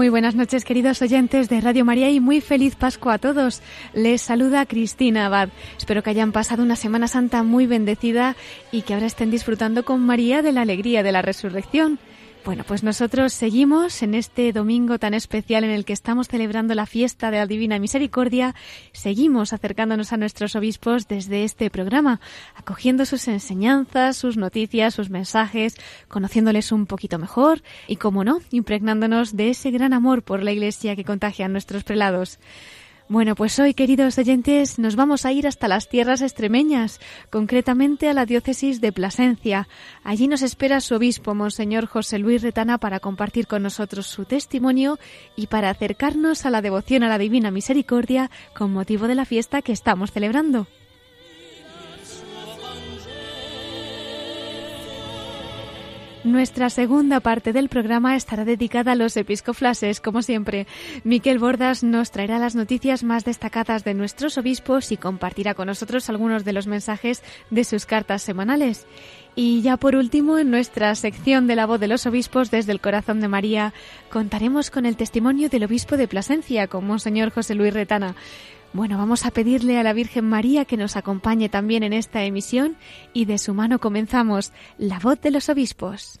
Muy buenas noches, queridos oyentes de Radio María, y muy feliz Pascua a todos. Les saluda Cristina Abad. Espero que hayan pasado una Semana Santa muy bendecida y que ahora estén disfrutando con María de la alegría de la resurrección. Bueno, pues nosotros seguimos en este domingo tan especial en el que estamos celebrando la fiesta de la Divina Misericordia. Seguimos acercándonos a nuestros obispos desde este programa, acogiendo sus enseñanzas, sus noticias, sus mensajes, conociéndoles un poquito mejor y, como no, impregnándonos de ese gran amor por la Iglesia que contagian nuestros prelados. Bueno, pues hoy, queridos oyentes, nos vamos a ir hasta las tierras extremeñas, concretamente a la diócesis de Plasencia. Allí nos espera su obispo, Monseñor José Luis Retana, para compartir con nosotros su testimonio y para acercarnos a la devoción a la Divina Misericordia con motivo de la fiesta que estamos celebrando. Nuestra segunda parte del programa estará dedicada a los episcoflases, como siempre. Miquel Bordas nos traerá las noticias más destacadas de nuestros obispos y compartirá con nosotros algunos de los mensajes de sus cartas semanales. Y ya por último, en nuestra sección de la voz de los obispos desde el corazón de María, contaremos con el testimonio del obispo de Plasencia, con Monseñor José Luis Retana. Bueno, vamos a pedirle a la Virgen María que nos acompañe también en esta emisión y de su mano comenzamos La voz de los obispos.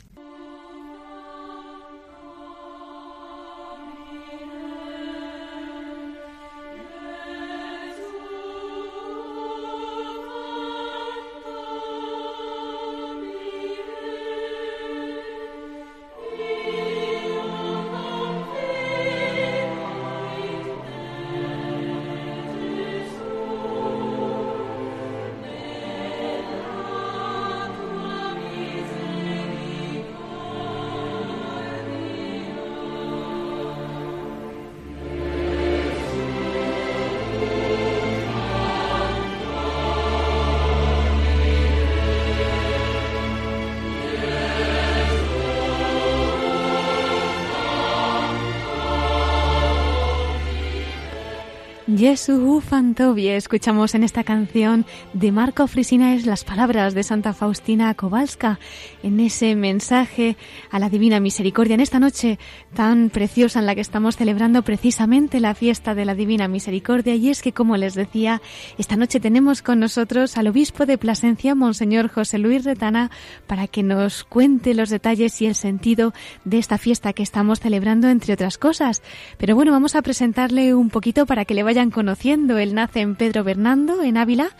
Jesús Fantovie. Escuchamos en esta canción de Marco Frisinaes las palabras de Santa Faustina Kowalska en ese mensaje a la Divina Misericordia en esta noche tan preciosa en la que estamos celebrando precisamente la fiesta de la Divina Misericordia. Y es que, como les decía, esta noche tenemos con nosotros al obispo de Plasencia, Monseñor José Luis Retana, para que nos cuente los detalles y el sentido de esta fiesta que estamos celebrando, entre otras cosas. Pero bueno, vamos a presentarle un poquito para que le vayan conociendo. Él nace en Pedro Bernando, en Ávila,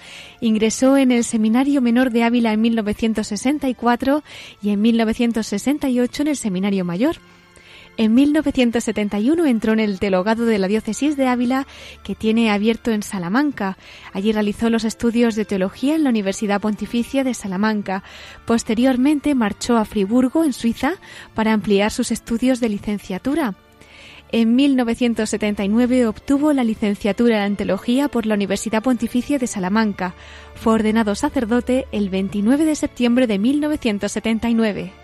ingresó en el Seminario Menor de Ávila en 1964 y en 1968 en el Seminario Mayor. En 1971 entró en el telogado de la diócesis de Ávila que tiene abierto en Salamanca. Allí realizó los estudios de teología en la Universidad Pontificia de Salamanca. Posteriormente marchó a Friburgo, en Suiza, para ampliar sus estudios de licenciatura. En 1979 obtuvo la licenciatura en teología por la Universidad Pontificia de Salamanca. Fue ordenado sacerdote el 29 de septiembre de 1979.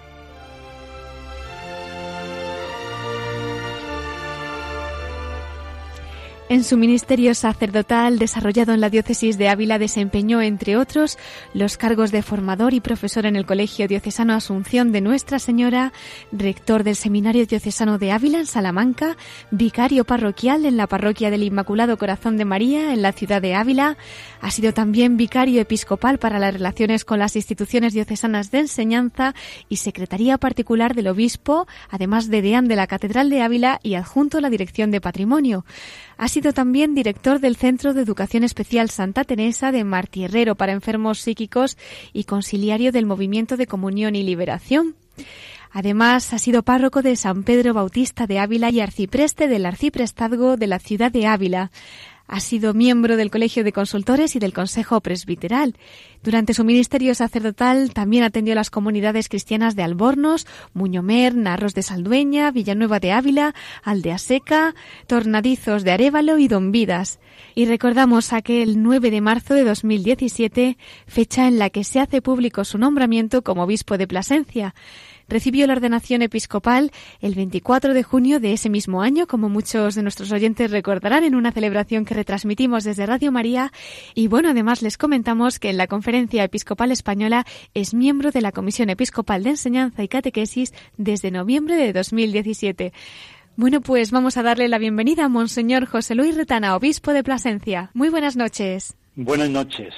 En su ministerio sacerdotal desarrollado en la diócesis de Ávila desempeñó, entre otros, los cargos de formador y profesor en el Colegio Diocesano Asunción de Nuestra Señora, rector del Seminario Diocesano de Ávila en Salamanca, vicario parroquial en la Parroquia del Inmaculado Corazón de María en la ciudad de Ávila, ha sido también vicario episcopal para las relaciones con las instituciones diocesanas de enseñanza y secretaría particular del obispo, además de deán de la Catedral de Ávila y adjunto a la Dirección de Patrimonio. Ha sido también director del Centro de Educación Especial Santa Teresa de Martierrero para enfermos psíquicos y conciliario del Movimiento de Comunión y Liberación. Además, ha sido párroco de San Pedro Bautista de Ávila y arcipreste del arciprestazgo de la ciudad de Ávila. Ha sido miembro del Colegio de Consultores y del Consejo Presbiteral. Durante su ministerio sacerdotal también atendió a las comunidades cristianas de Albornos, Muñomer, Narros de Saldueña, Villanueva de Ávila, Aldea Seca, Tornadizos de Arévalo y Don Vidas. Y recordamos aquel 9 de marzo de 2017, fecha en la que se hace público su nombramiento como obispo de Plasencia recibió la ordenación episcopal el 24 de junio de ese mismo año, como muchos de nuestros oyentes recordarán, en una celebración que retransmitimos desde Radio María. Y bueno, además les comentamos que en la Conferencia Episcopal Española es miembro de la Comisión Episcopal de Enseñanza y Catequesis desde noviembre de 2017. Bueno, pues vamos a darle la bienvenida a Monseñor José Luis Retana, obispo de Plasencia. Muy buenas noches. Buenas noches.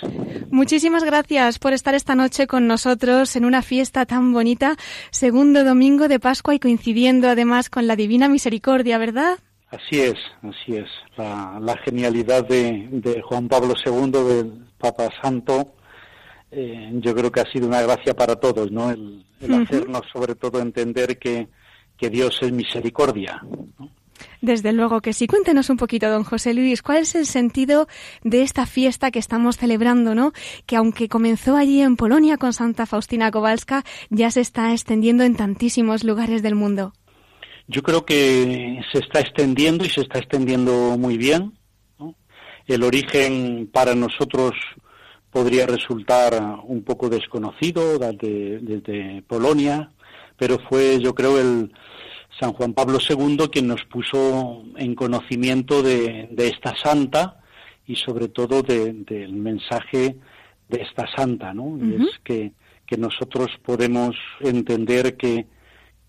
Muchísimas gracias por estar esta noche con nosotros en una fiesta tan bonita, segundo domingo de Pascua y coincidiendo además con la Divina Misericordia, ¿verdad? Así es, así es. La, genialidad de, Juan Pablo II, del Papa Santo, eh, yo creo que ha sido una gracia para todos, ¿no? El, hacernos sobre todo entender que, que Dios es misericordia. ¿no? Desde luego que sí. Cuéntenos un poquito, don José Luis, ¿cuál es el sentido de esta fiesta que estamos celebrando, ¿no? Que aunque comenzó allí en Polonia con Santa Faustina Kowalska, ya se está extendiendo en tantísimos lugares del mundo. Yo creo que se está extendiendo y se está extendiendo muy bien. El origen para nosotros podría resultar un poco desconocido desde, desde Polonia, pero fue, yo creo, el, San Juan Pablo II quien nos puso en conocimiento de, esta santa y sobre todo del mensaje de esta santa, ¿no? Es que, que, nosotros podemos entender que,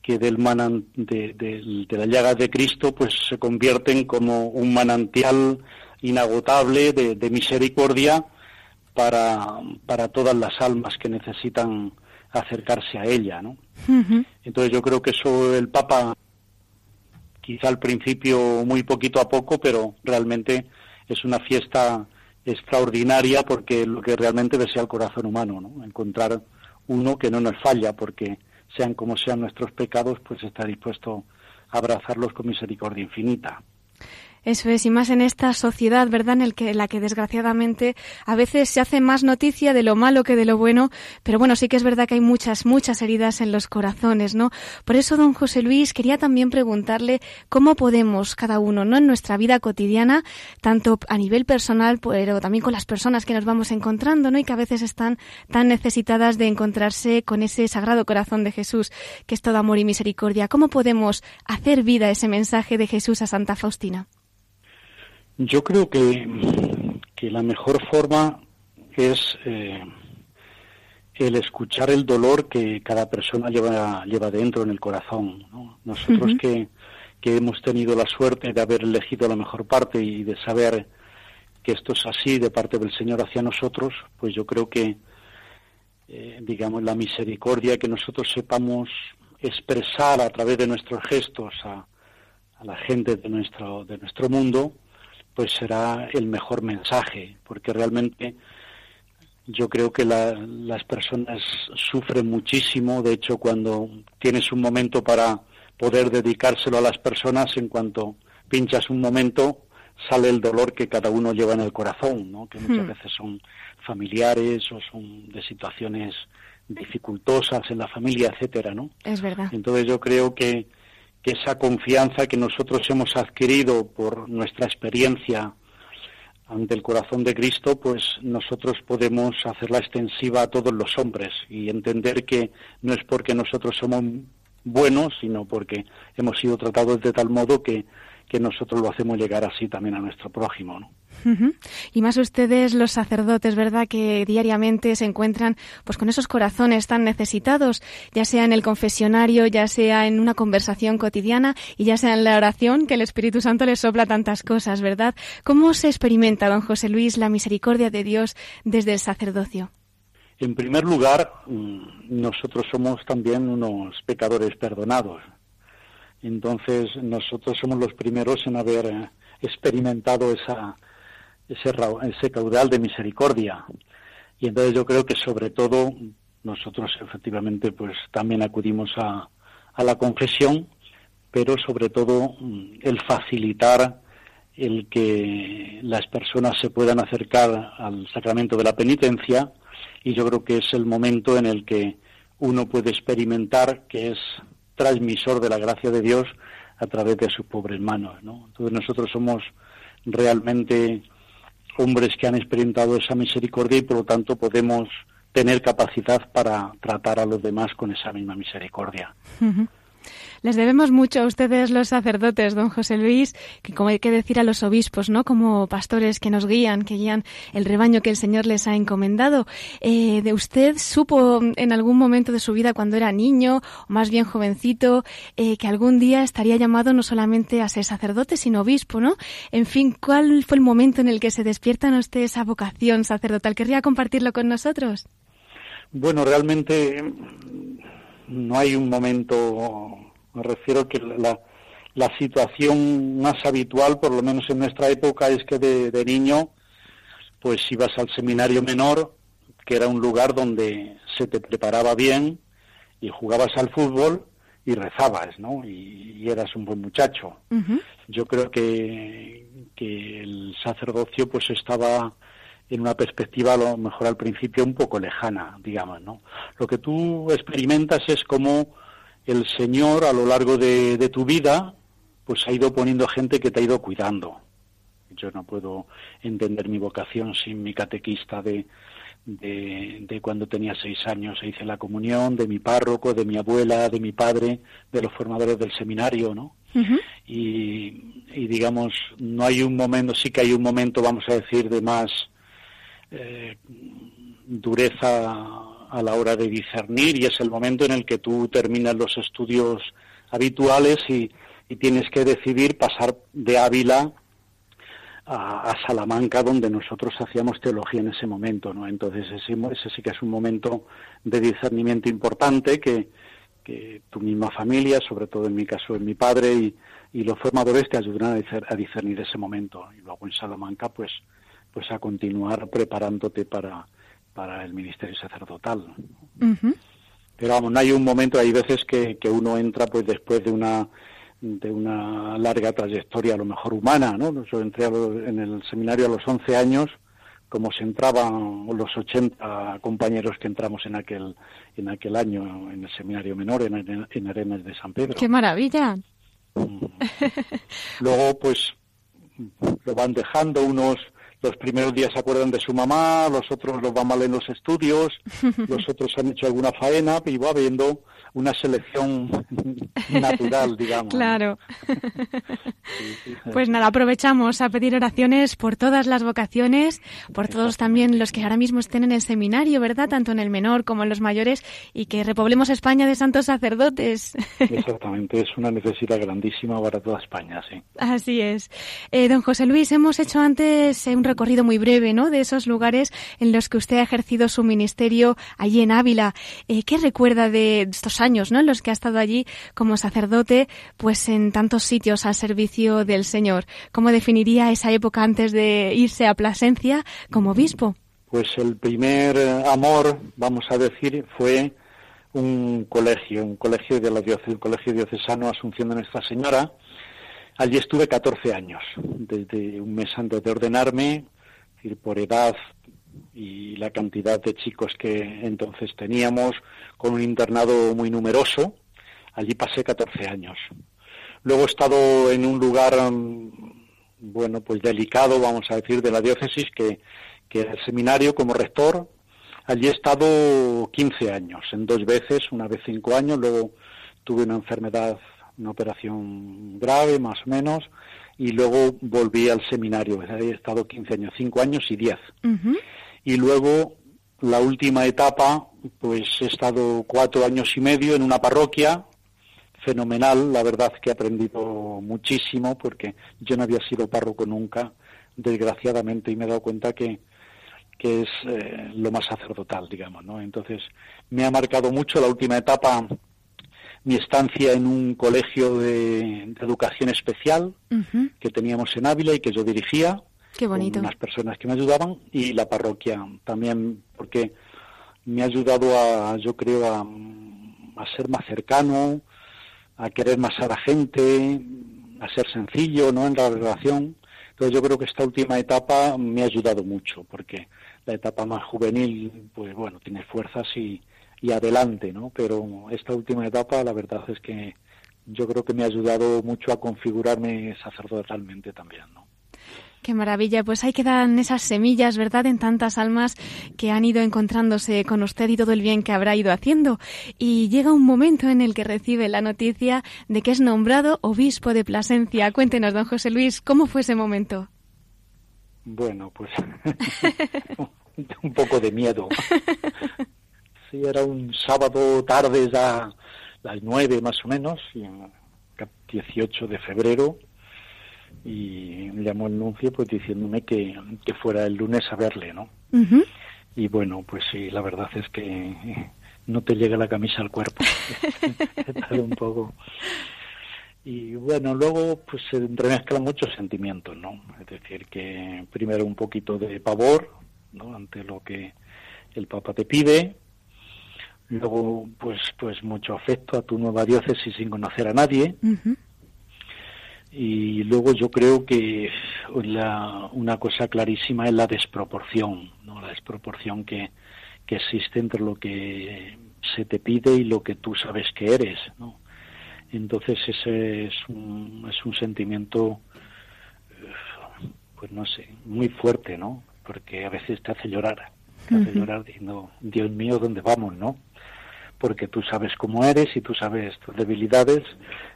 que del manan, de, de, la llaga de Cristo pues se convierten como un manantial inagotable de, misericordia para, para todas las almas que necesitan acercarse a ella, ¿no? Entonces yo creo que eso el Papa, quizá al principio muy poquito a poco, pero realmente es una fiesta extraordinaria porque lo que realmente desea el corazón humano, ¿no? Encontrar uno que no nos falla porque sean como sean nuestros pecados, pues está dispuesto a abrazarlos con misericordia infinita. Eso es, y más en esta sociedad, ¿verdad?, en el que, la que desgraciadamente a veces se hace más noticia de lo malo que de lo bueno, pero bueno, sí que es verdad que hay muchas, muchas heridas en los corazones, ¿no? Por eso, don José Luis, quería también preguntarle cómo podemos cada uno, ¿no?, en nuestra vida cotidiana, tanto a nivel personal, pero también con las personas que nos vamos encontrando, ¿no?, y que a veces están tan necesitadas de encontrarse con ese sagrado corazón de Jesús, que es todo amor y misericordia. ¿Cómo podemos hacer vida ese mensaje de Jesús a Santa Faustina? Yo creo que, que la mejor forma es eh, el escuchar el dolor que cada persona lleva, lleva dentro en el corazón. Nosotros que, que hemos tenido la suerte de haber elegido la mejor parte y de saber que esto es así de parte del Señor hacia nosotros, pues yo creo que, eh, digamos, la misericordia que nosotros sepamos expresar a través de nuestros gestos a, a la gente de nuestro, de nuestro mundo, pues será el mejor mensaje, porque realmente yo creo que las personas sufren muchísimo, de hecho cuando tienes un momento para poder dedicárselo a las personas, en cuanto pinchas un momento, sale el dolor que cada uno lleva en el corazón, ¿no? que muchas hmm. veces son familiares o son de situaciones dificultosas en la familia, etcétera, ¿no? Es verdad. Entonces yo creo que que esa confianza que nosotros hemos adquirido por nuestra experiencia ante el corazón de Cristo, pues nosotros podemos hacerla extensiva a todos los hombres y entender que no es porque nosotros somos buenos, sino porque hemos sido tratados de tal modo que, que nosotros lo hacemos llegar así también a nuestro prójimo. ¿no? Y más ustedes, los sacerdotes, ¿verdad? Que diariamente se encuentran pues con esos corazones tan necesitados, ya sea en el confesionario, ya sea en una conversación cotidiana y ya sea en la oración, que el Espíritu Santo les sopla tantas cosas, ¿verdad? ¿Cómo se experimenta, don José Luis, la misericordia de Dios desde el sacerdocio? En primer lugar, mm, nosotros somos también unos pecadores perdonados. Entonces, nosotros somos los primeros en haber eh, experimentado esa, ese, ese caudal de misericordia. Y entonces yo creo que sobre todo nosotros efectivamente pues también acudimos a, a la confesión, pero sobre todo mm, el facilitar el que las personas se puedan acercar al sacramento de la penitencia y yo creo que es el momento en el que uno puede experimentar que es transmisor de la gracia de Dios a través de sus pobres manos. ¿no? Entonces nosotros somos realmente hombres que han experimentado esa misericordia y por lo tanto podemos tener capacidad para tratar a los demás con esa misma misericordia. Les debemos mucho a ustedes los sacerdotes, don José Luis, que como hay que decir a los obispos, ¿no? Como pastores que nos guían, que guían el rebaño que el Señor les ha encomendado. Eh, ¿De usted supo en algún momento de su vida cuando era niño, o más bien jovencito, eh, que algún día estaría llamado no solamente a ser sacerdote, sino obispo, ¿no? En fin, ¿cuál fue el momento en el que se despierta en usted esa vocación sacerdotal? ¿Querría compartirlo con nosotros? Bueno, realmente no hay un momento, me refiero que la, la situación más habitual, por lo menos en nuestra época, es que de, niño, pues ibas al seminario menor, que era un lugar donde se te preparaba bien y jugabas al fútbol y rezabas, ¿no? Y, eras un buen muchacho. Yo creo que, que el sacerdocio pues estaba en una perspectiva a lo mejor al principio un poco lejana, digamos, ¿no? Lo que tú experimentas es como el Señor a lo largo de, tu vida pues ha ido poniendo gente que te ha ido cuidando. Yo no puedo entender mi vocación sin mi catequista de, de, cuando tenía seis años e hice la comunión, de mi párroco, de mi abuela, de mi padre, de los formadores del seminario, ¿no? y, y digamos, no hay un momento, sí que hay un momento, vamos a decir, de más eh, dureza a la hora de discernir y es el momento en el que tú terminas los estudios habituales y, tienes que decidir pasar de Ávila a, Salamanca, donde nosotros hacíamos teología en ese momento, ¿no? Entonces ese, sí que es un momento de discernimiento importante que, que tu misma familia, sobre todo en mi caso en mi padre y, y los formadores te ayudan a discernir ese momento. Y luego en Salamanca, pues pues a continuar preparándote para, para el ministerio sacerdotal. Pero vamos, no hay un momento, hay veces que, que uno entra pues después de una de una larga trayectoria a lo mejor humana, ¿no? Yo entré en el seminario a los 11 años, como se entraban los 80 compañeros que entramos en aquel en aquel año en el seminario menor en, en Arenas de San Pedro. ¡Qué maravilla! Mm. Luego, pues, lo van dejando unos los primeros días se acuerdan de su mamá, los otros los van mal en los estudios, los otros han hecho alguna faena y va habiendo una selección natural, digamos. Claro. Pues nada, aprovechamos a pedir oraciones por todas las vocaciones, por todos también los que ahora mismo estén en el seminario, ¿verdad? Tanto en el menor como en los mayores, y que repoblemos España de santos sacerdotes. Exactamente, es una necesidad grandísima para toda España, sí. Así es. Eh, don José Luis, hemos hecho antes un recorrido muy breve, ¿no? De esos lugares en los que usted ha ejercido su ministerio allí en Ávila. Eh, ¿Qué recuerda de estos años, ¿no? En los que ha estado allí como sacerdote, pues en tantos sitios al servicio del Señor. ¿Cómo definiría esa época antes de irse a Plasencia como obispo? Pues el primer amor, vamos a decir, fue un colegio, un colegio de la diócesis, el colegio diocesano Asunción de Nuestra Señora. Allí estuve 14 años, desde un mes antes de ordenarme, por edad, y la cantidad de chicos que entonces teníamos, con un internado muy numeroso. Allí pasé 14 años. Luego he estado en un lugar, mm, bueno, pues delicado, vamos a decir, de la diócesis, que, que era el seminario como rector. Allí he estado 15 años, en dos veces, una vez cinco años, luego tuve una enfermedad, una operación grave, más o menos, y luego volví al seminario. He estado 15 años, 5 años y 10. Y luego, la última etapa, pues he estado cuatro años y medio en una parroquia, fenomenal, la verdad que he aprendido muchísimo, porque yo no había sido párroco nunca, desgraciadamente, y me he dado cuenta que, que es eh, lo más sacerdotal, digamos, ¿no? Entonces, me ha marcado mucho la última etapa mi estancia en un colegio de, educación especial que teníamos en Ávila y que yo dirigía. Qué bonito. Con unas personas que me ayudaban y la parroquia también, porque me ha ayudado a, yo creo, a, a ser más cercano, a querer más a la gente, a ser sencillo, ¿no? En la relación. Entonces yo creo que esta última etapa me ha ayudado mucho, porque la etapa más juvenil, pues bueno, tiene fuerzas y, y adelante, ¿no? Pero esta última etapa, la verdad es que yo creo que me ha ayudado mucho a configurarme sacerdotalmente también, ¿no? Qué maravilla, pues ahí quedan esas semillas, ¿verdad?, en tantas almas que han ido encontrándose con usted y todo el bien que habrá ido haciendo. Y llega un momento en el que recibe la noticia de que es nombrado obispo de Plasencia. Cuéntenos, don José Luis, ¿cómo fue ese momento? Bueno, pues un poco de miedo. Sí, era un sábado tarde, ya las nueve más o menos, 18 de febrero, y llamó el nuncio pues diciéndome que, que fuera el lunes a verle, ¿no? Y bueno, pues sí, la verdad es que no te llega la camisa al cuerpo. un poco. Y bueno, luego pues se entremezclan muchos sentimientos, ¿no? Es decir, que primero un poquito de pavor, ¿no? Ante lo que el Papa te pide, luego pues pues mucho afecto a tu nueva diócesis sin conocer a nadie, y luego yo creo que una cosa clarísima es la desproporción, ¿no? la desproporción que, que existe entre lo que se te pide y lo que tú sabes que eres. ¿no? Entonces ese es un, es un sentimiento, pues no sé, muy fuerte, ¿no? Porque a veces te hace llorar, te hace llorar diciendo, Dios mío, ¿dónde vamos, no? Porque tú sabes cómo eres y tú sabes tus debilidades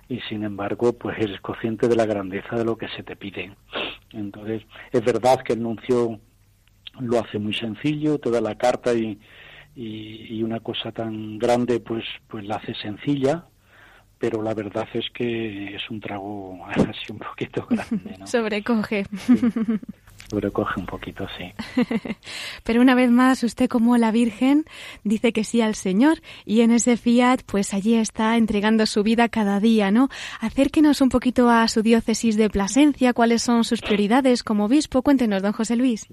y sin embargo pues eres consciente de la grandeza de lo que se te pide. Entonces es verdad que el nuncio lo hace muy sencillo, te da la carta y, y, una cosa tan grande pues pues la hace sencilla, pero la verdad es que es un trago así un poquito grande. ¿no? Sobrecoge sobrecoge un poquito, sí. Pero una vez más, usted como la Virgen dice que sí al Señor y en ese fiat, pues allí está entregando su vida cada día, ¿no? Acérquenos un poquito a su diócesis de Plasencia, cuáles son sus prioridades como obispo. Cuéntenos, don José Luis.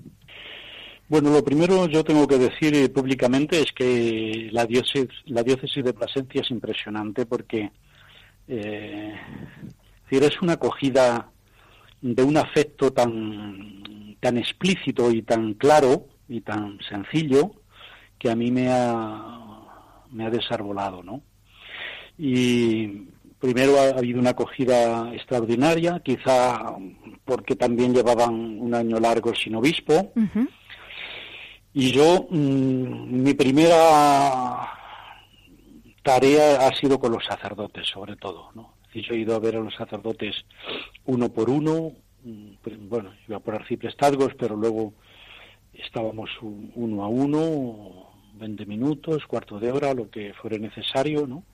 Bueno, lo primero yo tengo que decir eh, públicamente es que la diócesis, la diócesis de Plasencia es impresionante porque eh, es una acogida de un afecto tan, tan explícito y tan claro y tan sencillo que a mí me ha, me ha desarbolado, ¿no? Y primero ha habido una acogida extraordinaria, quizá porque también llevaban un año largo sin obispo. Y yo, mm, mi primera tarea ha sido con los sacerdotes, sobre todo, ¿no? Y yo he ido a ver a los sacerdotes uno por uno, mm, bueno, iba por arciprestazgos, pero luego estábamos uno a uno, 20 minutos, cuarto de hora, lo que fuera necesario, ¿no?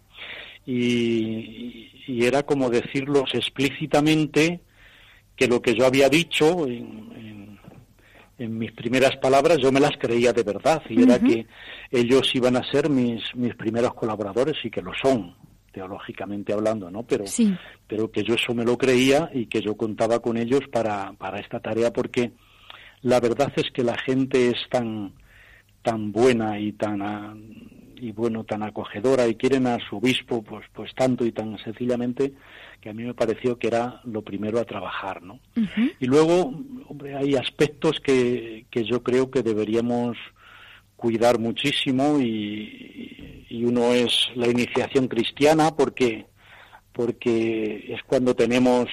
Y, era como decirlos explícitamente que lo que yo había dicho en, en, mis primeras palabras yo me las creía de verdad y era que ellos iban a ser mis, mis primeros colaboradores y que lo son, teológicamente hablando, ¿no? Pero, pero que yo eso me lo creía y que yo contaba con ellos para, para esta tarea porque la verdad es que la gente es tan, tan buena y tan, ah, y bueno, tan acogedora y quieren a su obispo pues, pues tanto y tan sencillamente que a mí me pareció que era lo primero a trabajar, ¿no? Y luego, hombre, hay aspectos que, que yo creo que deberíamos cuidar muchísimo y, y uno es la iniciación cristiana porque porque es cuando tenemos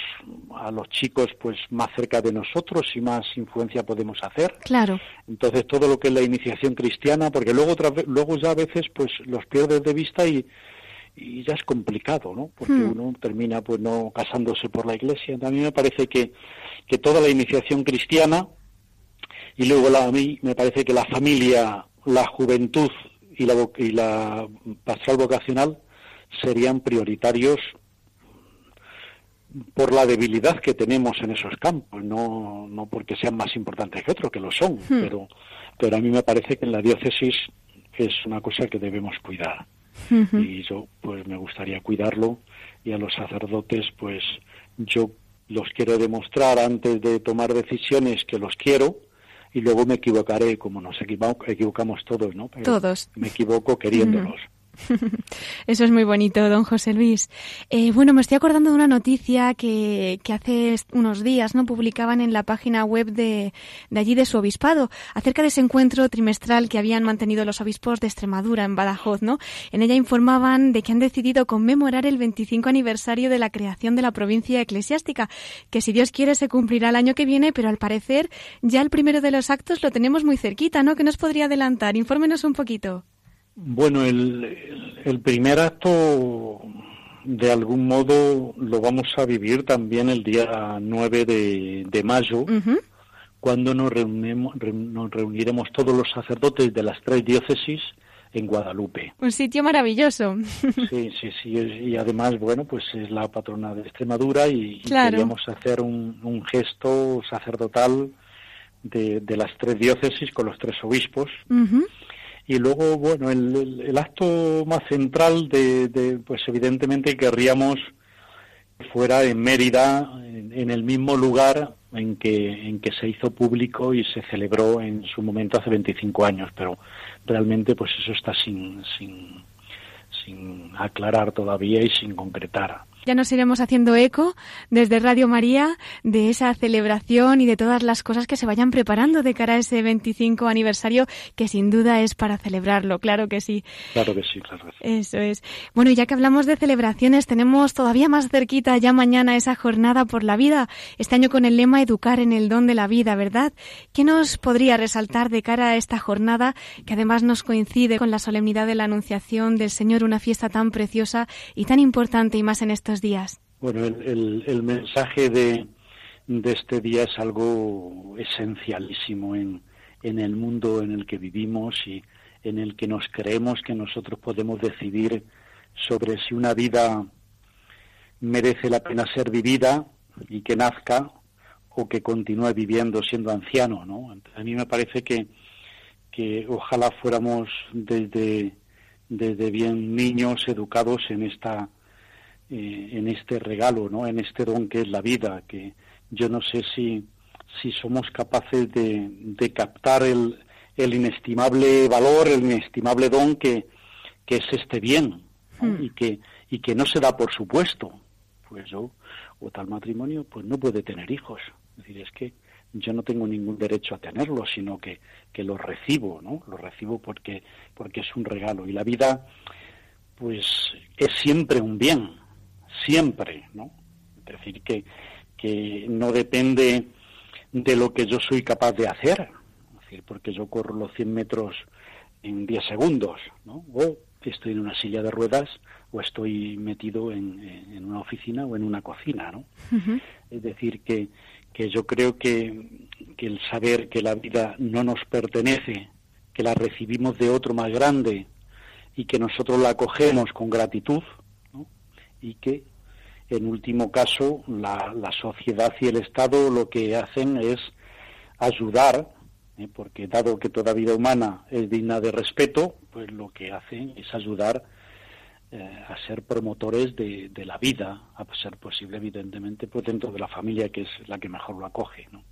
a los chicos pues más cerca de nosotros y más influencia podemos hacer. Claro. Entonces todo lo que es la iniciación cristiana, porque luego otra luego ya a veces pues los pierdes de vista y, y ya es complicado, ¿no? Porque hmm. uno termina pues no casándose por la iglesia. A mí me parece que, que toda la iniciación cristiana y luego la, a mí me parece que la familia la juventud y la, y la pastoral vocacional serían prioritarios por la debilidad que tenemos en esos campos, no, no porque sean más importantes que otros, que lo son, hmm. pero, pero a mí me parece que en la diócesis es una cosa que debemos cuidar. Y yo, pues me gustaría cuidarlo y a los sacerdotes, pues yo los quiero demostrar antes de tomar decisiones que los quiero, y luego me equivocaré, como nos equivocamos todos, ¿no? todos. Me equivoco queriéndolos. Eso es muy bonito, don José Luis. Eh, bueno, me estoy acordando de una noticia que, que, hace unos días no publicaban en la página web de, de, allí de su obispado acerca de ese encuentro trimestral que habían mantenido los obispos de Extremadura en Badajoz, ¿no? En ella informaban de que han decidido conmemorar el 25 aniversario de la creación de la provincia eclesiástica, que si Dios quiere se cumplirá el año que viene, pero al parecer ya el primero de los actos lo tenemos muy cerquita, ¿no? ¿Qué nos podría adelantar? Infórmenos un poquito. Bueno, el, el primer acto de algún modo lo vamos a vivir también el día 9 de, de mayo, uh -huh. cuando nos, reunimos, nos reuniremos todos los sacerdotes de las tres diócesis en Guadalupe. Un sitio maravilloso. Sí, sí, sí. Y además, bueno, pues es la patrona de Extremadura y, claro. queríamos hacer un, un gesto sacerdotal de, de, las tres diócesis con los tres obispos. Uh -huh. Y luego, bueno, el, el, acto más central de, de, pues evidentemente querríamos que fuera en Mérida, en, en, el mismo lugar en que, en que se hizo público y se celebró en su momento hace 25 años, pero realmente pues eso está sin, sin, sin aclarar todavía y sin concretar. Ya nos iremos haciendo eco desde Radio María de esa celebración y de todas las cosas que se vayan preparando de cara a ese 25 aniversario que sin duda es para celebrarlo, claro que sí. Claro que sí, claro que sí. Eso es. Bueno, ya que hablamos de celebraciones, tenemos todavía más cerquita ya mañana esa jornada por la vida, este año con el lema Educar en el don de la vida, ¿verdad? ¿Qué nos podría resaltar de cara a esta jornada que además nos coincide con la solemnidad de la Anunciación del Señor, una fiesta tan preciosa y tan importante y más en estos días? Bueno, el, el, el mensaje de, de, este día es algo esencialísimo en, en, el mundo en el que vivimos y en el que nos creemos que nosotros podemos decidir sobre si una vida merece la pena ser vivida y que nazca o que continúe viviendo siendo anciano, ¿no? A mí me parece que, que ojalá fuéramos desde, desde bien niños educados en esta eh, en este regalo, ¿no? En este don que es la vida, que yo no sé si, si somos capaces de, de captar el, el, inestimable valor, el inestimable don que, que es este bien, ¿no? hmm. y, que, y que no se da por supuesto. Pues yo, o tal matrimonio, pues no puede tener hijos. Es decir, es que yo no tengo ningún derecho a tenerlo, sino que, que lo recibo, ¿no? Lo recibo porque, porque es un regalo. Y la vida, pues, es siempre un bien, siempre, ¿no? Es decir, que, que no depende de lo que yo soy capaz de hacer, es decir, porque yo corro los 100 metros en 10 segundos, ¿no? O estoy en una silla de ruedas o estoy metido en, en una oficina o en una cocina, ¿no? Uh -huh. Es decir, que, que yo creo que, que el saber que la vida no nos pertenece, que la recibimos de otro más grande y que nosotros la acogemos con gratitud. Y que en último caso la, la, sociedad y el Estado lo que hacen es ayudar, ¿eh? porque dado que toda vida humana es digna de respeto, pues lo que hacen es ayudar eh, a ser promotores de, de, la vida, a ser posible evidentemente pues dentro de la familia que es la que mejor lo acoge. ¿no?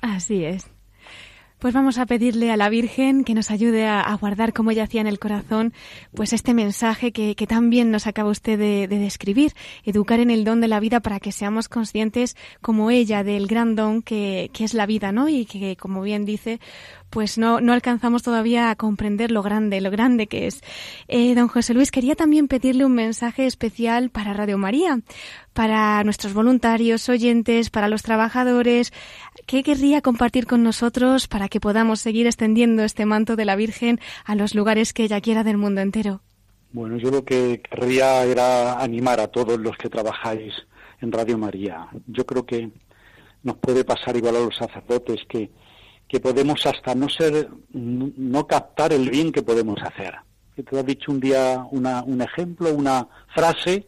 Así es. Pues vamos a pedirle a la Virgen que nos ayude a, guardar, como ella hacía en el corazón, pues este mensaje que, que tan bien nos acaba usted de, de, describir, educar en el don de la vida para que seamos conscientes, como ella, del gran don que, que es la vida, ¿no? Y que, como bien dice, pues no, no alcanzamos todavía a comprender lo grande, lo grande que es. Eh, don José Luis, quería también pedirle un mensaje especial para Radio María, para nuestros voluntarios, oyentes, para los trabajadores. ¿Qué querría compartir con nosotros para que podamos seguir extendiendo este manto de la Virgen a los lugares que ella quiera del mundo entero? Bueno, yo lo que querría era animar a todos los que trabajáis en Radio María. Yo creo que nos puede pasar igual a los sacerdotes que que podemos hasta no ser, no captar el bien que podemos hacer. Te has dicho un día un ejemplo, una frase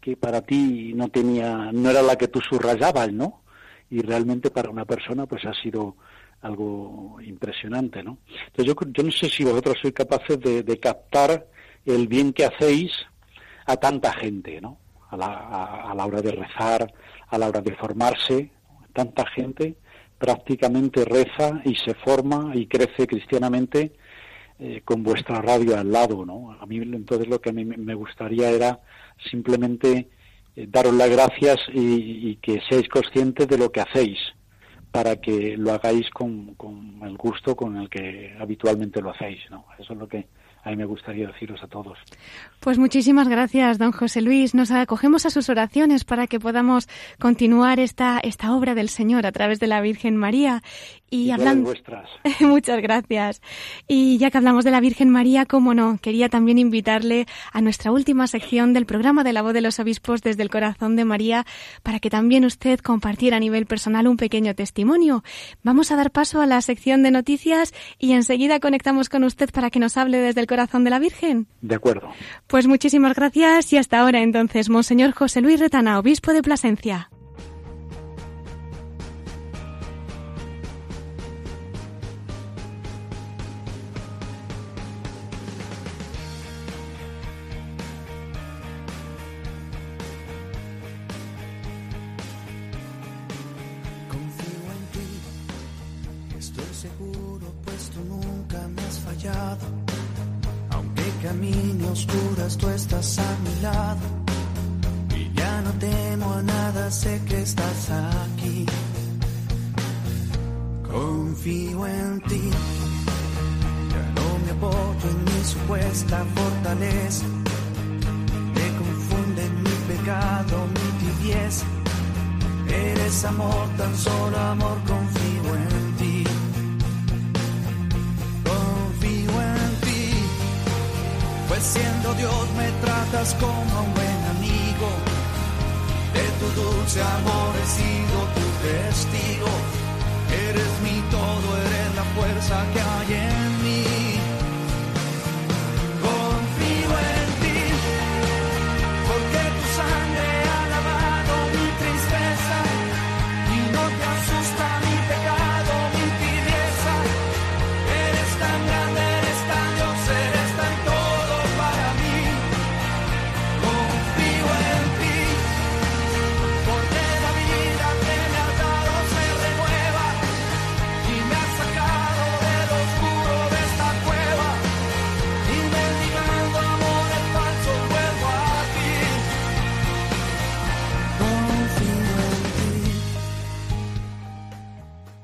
que para ti no tenía, no era la que tú subrayabas, ¿no? Y realmente para una persona pues ha sido algo impresionante, ¿no? Entonces yo, yo no sé si vosotros sois capaces de, captar el bien que hacéis a tanta gente, ¿no? A la, a, a la hora de rezar, a la hora de formarse, tanta gente prácticamente reza y se forma y crece cristianamente eh, con vuestra radio al lado, ¿no? A mí entonces lo que a mí me gustaría era simplemente eh, daros las gracias y, que seáis conscientes de lo que hacéis para que lo hagáis con, con el gusto con el que habitualmente lo hacéis, ¿no? Eso es lo que a mí me gustaría deciros a todos. Pues muchísimas gracias, don José Luis. Nos acogemos a sus oraciones para que podamos continuar esta, esta obra del Señor a través de la Virgen María. Y, hablando. Vuestras. Muchas gracias. Y ya que hablamos de la Virgen María, cómo no, quería también invitarle a nuestra última sección del programa de la voz de los obispos desde el corazón de María para que también usted compartiera a nivel personal un pequeño testimonio. Vamos a dar paso a la sección de noticias y enseguida conectamos con usted para que nos hable desde el corazón de la Virgen. De acuerdo. Pues muchísimas gracias y hasta ahora entonces, Monseñor José Luis Retana, obispo de Plasencia. Confío en ti, estoy seguro, pues tú nunca me has fallado camino oscuras, tú estás a mi lado. Y ya no temo a nada, sé que estás aquí. Confío en ti. Ya no me apoyo en mi supuesta fortaleza. Me confunde mi pecado, mi tibieza. Eres amor, tan solo amor, confío en ti. Siendo Dios me tratas como a un buen amigo. De tu dulce amor he sido tu testigo. Eres mi todo, eres la fuerza que hay en mí.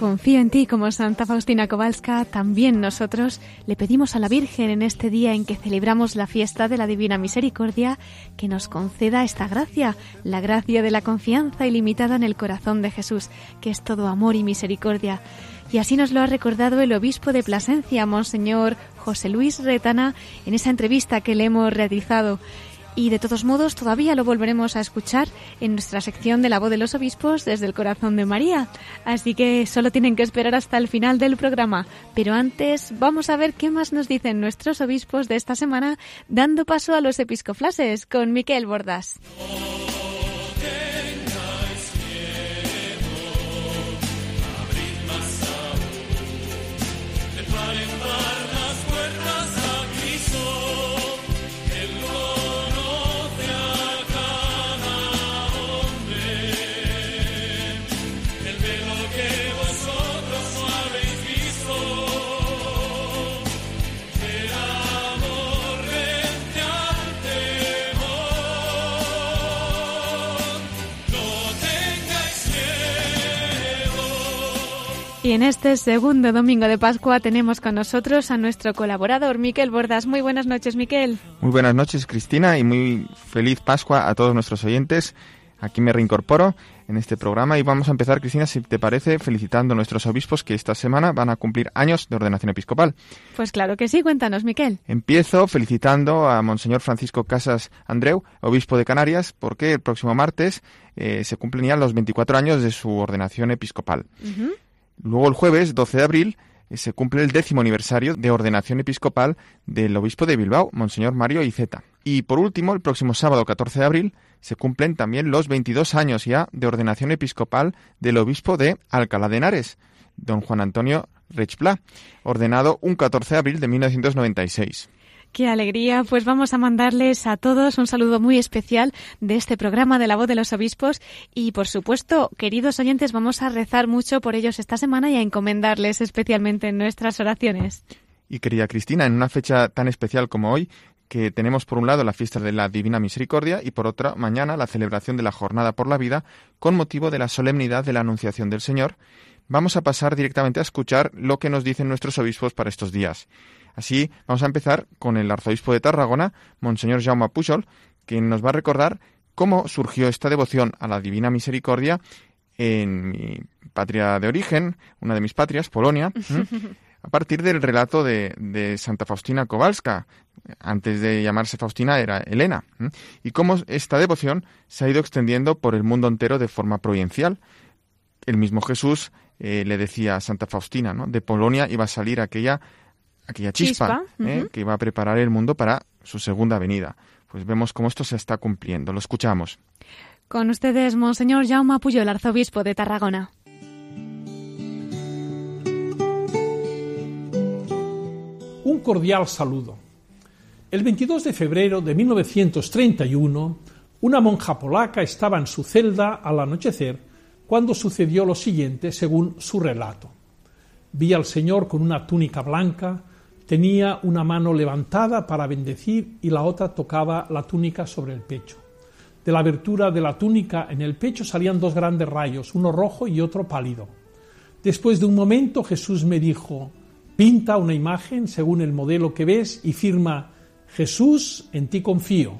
Confío en ti como Santa Faustina Kowalska, también nosotros le pedimos a la Virgen en este día en que celebramos la fiesta de la Divina Misericordia que nos conceda esta gracia, la gracia de la confianza ilimitada en el corazón de Jesús, que es todo amor y misericordia. Y así nos lo ha recordado el obispo de Plasencia, Monseñor José Luis Retana, en esa entrevista que le hemos realizado y de todos modos todavía lo volveremos a escuchar en nuestra sección de la voz de los obispos desde el corazón de María. Así que solo tienen que esperar hasta el final del programa. Pero antes vamos a ver qué más nos dicen nuestros obispos de esta semana, dando paso a los episcoflases con Miquel Bordas. Y en este segundo domingo de Pascua tenemos con nosotros a nuestro colaborador Miquel Bordas. Muy buenas noches, Miquel. Muy buenas noches, Cristina, y muy feliz Pascua a todos nuestros oyentes. Aquí me reincorporo en este programa y vamos a empezar, Cristina, si te parece, felicitando a nuestros obispos que esta semana van a cumplir años de ordenación episcopal. Pues claro que sí, cuéntanos, Miquel. Empiezo felicitando a Monseñor Francisco Casas Andreu, obispo de Canarias, porque el próximo martes eh, se cumplen ya los 24 años de su ordenación episcopal. Luego el jueves 12 de abril eh, se cumple el décimo aniversario de ordenación episcopal del obispo de Bilbao, Monseñor Mario Iceta. Y por último, el próximo sábado 14 de abril se cumplen también los 22 años ya de ordenación episcopal del obispo de Alcalá de Henares, don Juan Antonio Rechpla, ordenado un 14 de abril de 1996. Qué alegría. Pues vamos a mandarles a todos un saludo muy especial de este programa de la voz de los obispos y por supuesto, queridos oyentes, vamos a rezar mucho por ellos esta semana y a encomendarles especialmente en nuestras oraciones. Y querida Cristina, en una fecha tan especial como hoy, que tenemos por un lado la fiesta de la Divina Misericordia y por otra mañana la celebración de la Jornada por la Vida con motivo de la solemnidad de la Anunciación del Señor, vamos a pasar directamente a escuchar lo que nos dicen nuestros obispos para estos días. Así, vamos a empezar con el arzobispo de Tarragona, Monseñor Jaume Pujol, quien nos va a recordar cómo surgió esta devoción a la Divina Misericordia en mi patria de origen, una de mis patrias, Polonia, a partir del relato de, Santa Faustina Kowalska. Antes de llamarse Faustina era Elena. Y cómo esta devoción se ha ido extendiendo por el mundo entero de forma provincial. El mismo Jesús eh, le decía a Santa Faustina, ¿no? De Polonia iba a salir aquella aquella chispa, ¿eh? que iba a preparar el mundo para su segunda venida. Pues vemos cómo esto se está cumpliendo. Lo escuchamos. Con ustedes, Monseñor Jaume Puyo, el arzobispo de Tarragona. Un cordial saludo. El 22 de febrero de 1931, una monja polaca estaba en su celda al anochecer cuando sucedió lo siguiente según su relato. Vi al Señor con una túnica blanca, Tenía una mano levantada para bendecir y la otra tocaba la túnica sobre el pecho. De la abertura de la túnica en el pecho salían dos grandes rayos, uno rojo y otro pálido. Después de un momento Jesús me dijo, pinta una imagen según el modelo que ves y firma, Jesús, en ti confío.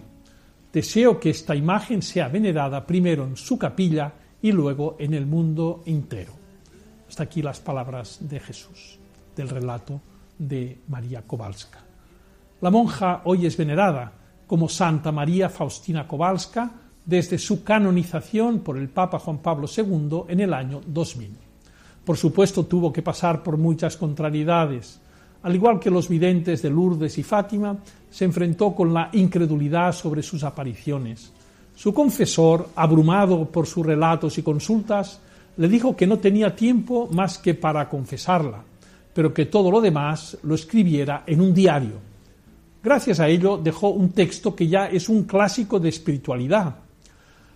Deseo que esta imagen sea venerada primero en su capilla y luego en el mundo entero. Hasta aquí las palabras de Jesús, del relato de María Kowalska. La monja hoy es venerada como Santa María Faustina Kowalska desde su canonización por el Papa Juan Pablo II en el año 2000. Por supuesto tuvo que pasar por muchas contrariedades. Al igual que los videntes de Lourdes y Fátima, se enfrentó con la incredulidad sobre sus apariciones. Su confesor, abrumado por sus relatos y consultas, le dijo que no tenía tiempo más que para confesarla, pero que todo lo demás lo escribiera en un diario. Gracias a ello dejó un texto que ya es un clásico de espiritualidad.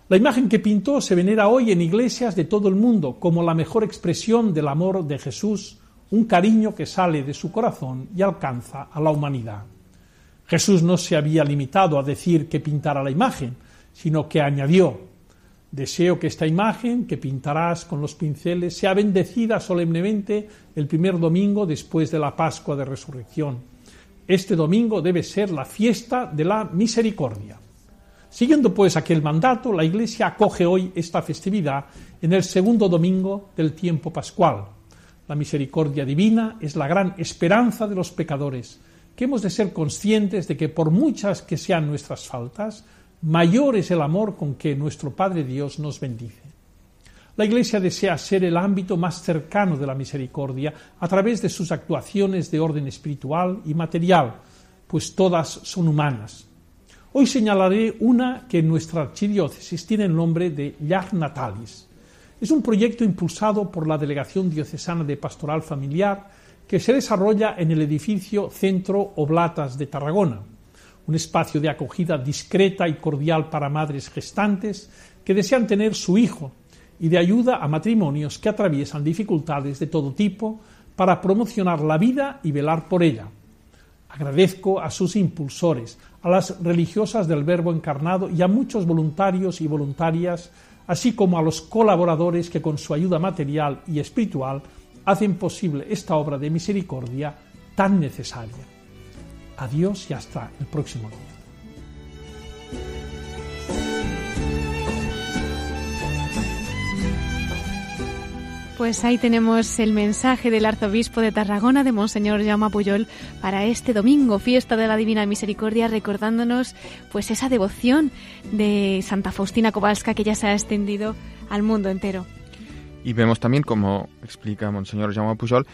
La imagen que pintó se venera hoy en iglesias de todo el mundo como la mejor expresión del amor de Jesús, un cariño que sale de su corazón y alcanza a la humanidad. Jesús no se había limitado a decir que pintara la imagen, sino que añadió, Deseo que esta imagen que pintarás con los pinceles sea bendecida solemnemente el primer domingo después de la Pascua de Resurrección. Este domingo debe ser la fiesta de la misericordia. Siguiendo pues aquel mandato, la Iglesia acoge hoy esta festividad en el segundo domingo del tiempo pascual. La misericordia divina es la gran esperanza de los pecadores, que hemos de ser conscientes de que por muchas que sean nuestras faltas, mayor es el amor con que nuestro Padre Dios nos bendice. La Iglesia desea ser el ámbito más cercano de la misericordia a través de sus actuaciones de orden espiritual y material, pues todas son humanas. Hoy señalaré una que en nuestra archidiócesis tiene el nombre de Llach Natalis. Es un proyecto impulsado por la Delegación Diocesana de Pastoral Familiar que se desarrolla en el edificio Centro Oblatas de Tarragona un espacio de acogida discreta y cordial para madres gestantes que desean tener su hijo y de ayuda a matrimonios que atraviesan dificultades de todo tipo para promocionar la vida y velar por ella. Agradezco a sus impulsores, a las religiosas del Verbo encarnado y a muchos voluntarios y voluntarias, así como a los colaboradores que con su ayuda material y espiritual hacen posible esta obra de misericordia tan necesaria. Adiós y hasta el próximo día. Pues ahí tenemos el mensaje del arzobispo de Tarragona, de Monseñor Jaume Puyol, para este domingo, fiesta de la Divina Misericordia, recordándonos pues esa devoción de Santa Faustina Kowalska que ya se ha extendido al mundo entero. Y vemos también, como explica Monseñor Jaume Pujol,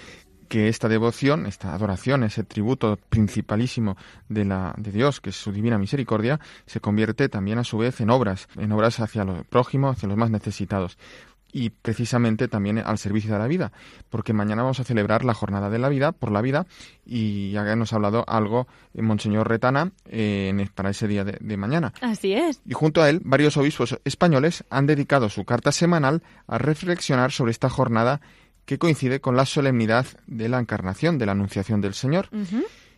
que esta devoción, esta adoración, ese tributo principalísimo de, la, de Dios, que es su divina misericordia, se convierte también a su vez en obras, en obras hacia los prójimos, hacia los más necesitados y precisamente también al servicio de la vida, porque mañana vamos a celebrar la jornada de la vida por la vida y ya nos ha hablado algo eh, Monseñor Retana eh, para ese día de, de, mañana. Así es. Y junto a él, varios obispos españoles han dedicado su carta semanal a reflexionar sobre esta jornada que coincide con la solemnidad de la encarnación, de la anunciación del Señor.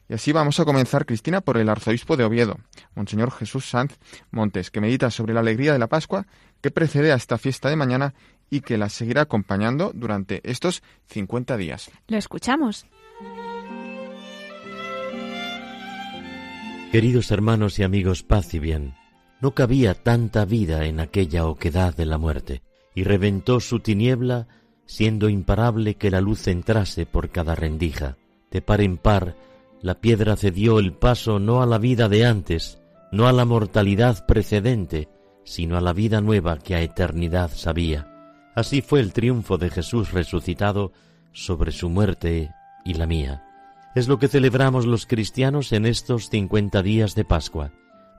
Y así vamos a comenzar, Cristina, por el arzobispo de Oviedo, Monseñor Jesús Sanz Montes, que medita sobre la alegría de la Pascua que precede a esta fiesta de mañana y que la seguirá acompañando durante estos 50 días. Lo escuchamos. Queridos hermanos y amigos, paz y bien. No cabía tanta vida en aquella oquedad de la muerte, y reventó su tiniebla, siendo imparable que la luz entrase por cada rendija. De par en par, la piedra cedió el paso no a la vida de antes, no a la mortalidad precedente, sino a la vida nueva que a eternidad sabía. Así fue el triunfo de Jesús resucitado sobre su muerte y la mía. Es lo que celebramos los cristianos en estos cincuenta días de Pascua.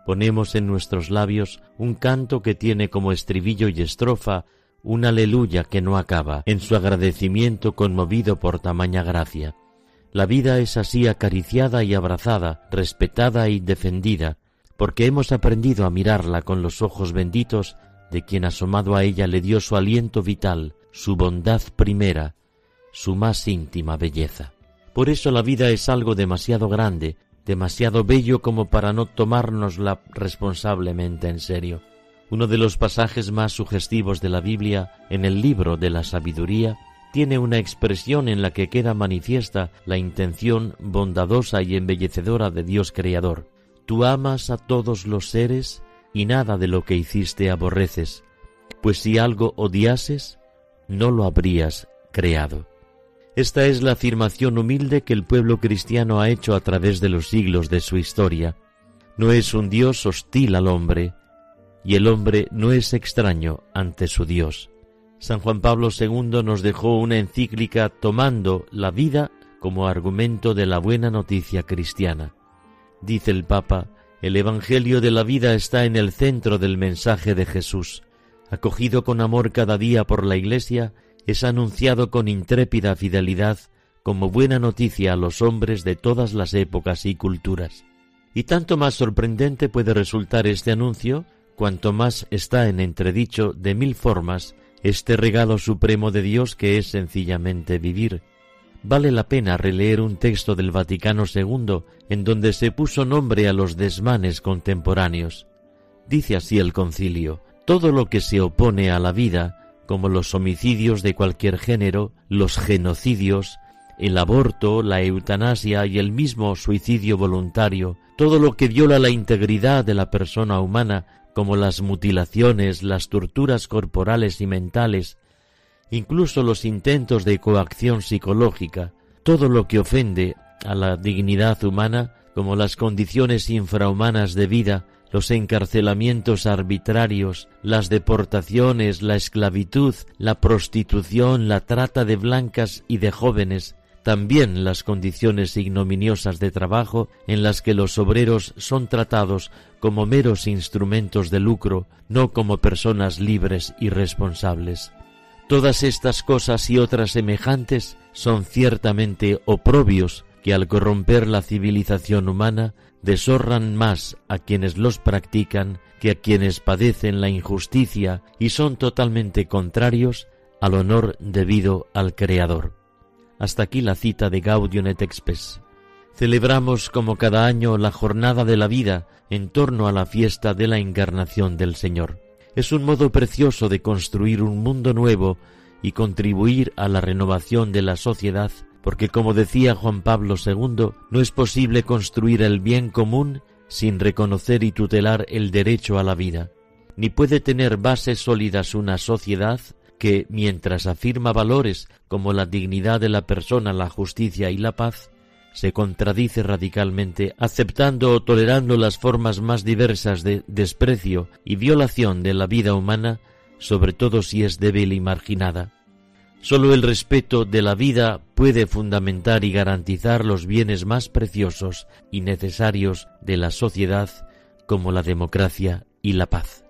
Ponemos en nuestros labios un canto que tiene como estribillo y estrofa un aleluya que no acaba, en su agradecimiento conmovido por tamaña gracia. La vida es así acariciada y abrazada, respetada y defendida, porque hemos aprendido a mirarla con los ojos benditos de quien asomado a ella le dio su aliento vital, su bondad primera, su más íntima belleza. Por eso la vida es algo demasiado grande, demasiado bello como para no tomárnosla responsablemente en serio. Uno de los pasajes más sugestivos de la Biblia, en el libro de la sabiduría, tiene una expresión en la que queda manifiesta la intención bondadosa y embellecedora de Dios Creador. Tú amas a todos los seres y nada de lo que hiciste aborreces, pues si algo odiases, no lo habrías creado. Esta es la afirmación humilde que el pueblo cristiano ha hecho a través de los siglos de su historia. No es un Dios hostil al hombre, y el hombre no es extraño ante su Dios. San Juan Pablo II nos dejó una encíclica tomando la vida como argumento de la buena noticia cristiana. Dice el Papa, el Evangelio de la vida está en el centro del mensaje de Jesús. Acogido con amor cada día por la Iglesia, es anunciado con intrépida fidelidad como buena noticia a los hombres de todas las épocas y culturas. Y tanto más sorprendente puede resultar este anuncio, cuanto más está en entredicho de mil formas este regalo supremo de Dios que es sencillamente vivir, vale la pena releer un texto del Vaticano II en donde se puso nombre a los desmanes contemporáneos. Dice así el concilio, todo lo que se opone a la vida, como los homicidios de cualquier género, los genocidios, el aborto, la eutanasia y el mismo suicidio voluntario, todo lo que viola la integridad de la persona humana, como las mutilaciones, las torturas corporales y mentales, incluso los intentos de coacción psicológica, todo lo que ofende a la dignidad humana, como las condiciones infrahumanas de vida, los encarcelamientos arbitrarios, las deportaciones, la esclavitud, la prostitución, la trata de blancas y de jóvenes, también las condiciones ignominiosas de trabajo en las que los obreros son tratados como meros instrumentos de lucro, no como personas libres y responsables. Todas estas cosas y otras semejantes son ciertamente oprobios que al corromper la civilización humana deshorran más a quienes los practican que a quienes padecen la injusticia y son totalmente contrarios al honor debido al Creador. Hasta aquí la cita de Gaudium et Expes. Celebramos como cada año la jornada de la vida en torno a la fiesta de la encarnación del Señor es un modo precioso de construir un mundo nuevo y contribuir a la renovación de la sociedad, porque como decía Juan Pablo II, no es posible construir el bien común sin reconocer y tutelar el derecho a la vida, ni puede tener bases sólidas una sociedad que, mientras afirma valores como la dignidad de la persona, la justicia y la paz, se contradice radicalmente aceptando o tolerando las formas más diversas de desprecio y violación de la vida humana, sobre todo si es débil y marginada. Solo el respeto de la vida puede fundamentar y garantizar los bienes más preciosos y necesarios de la sociedad como la democracia y la paz.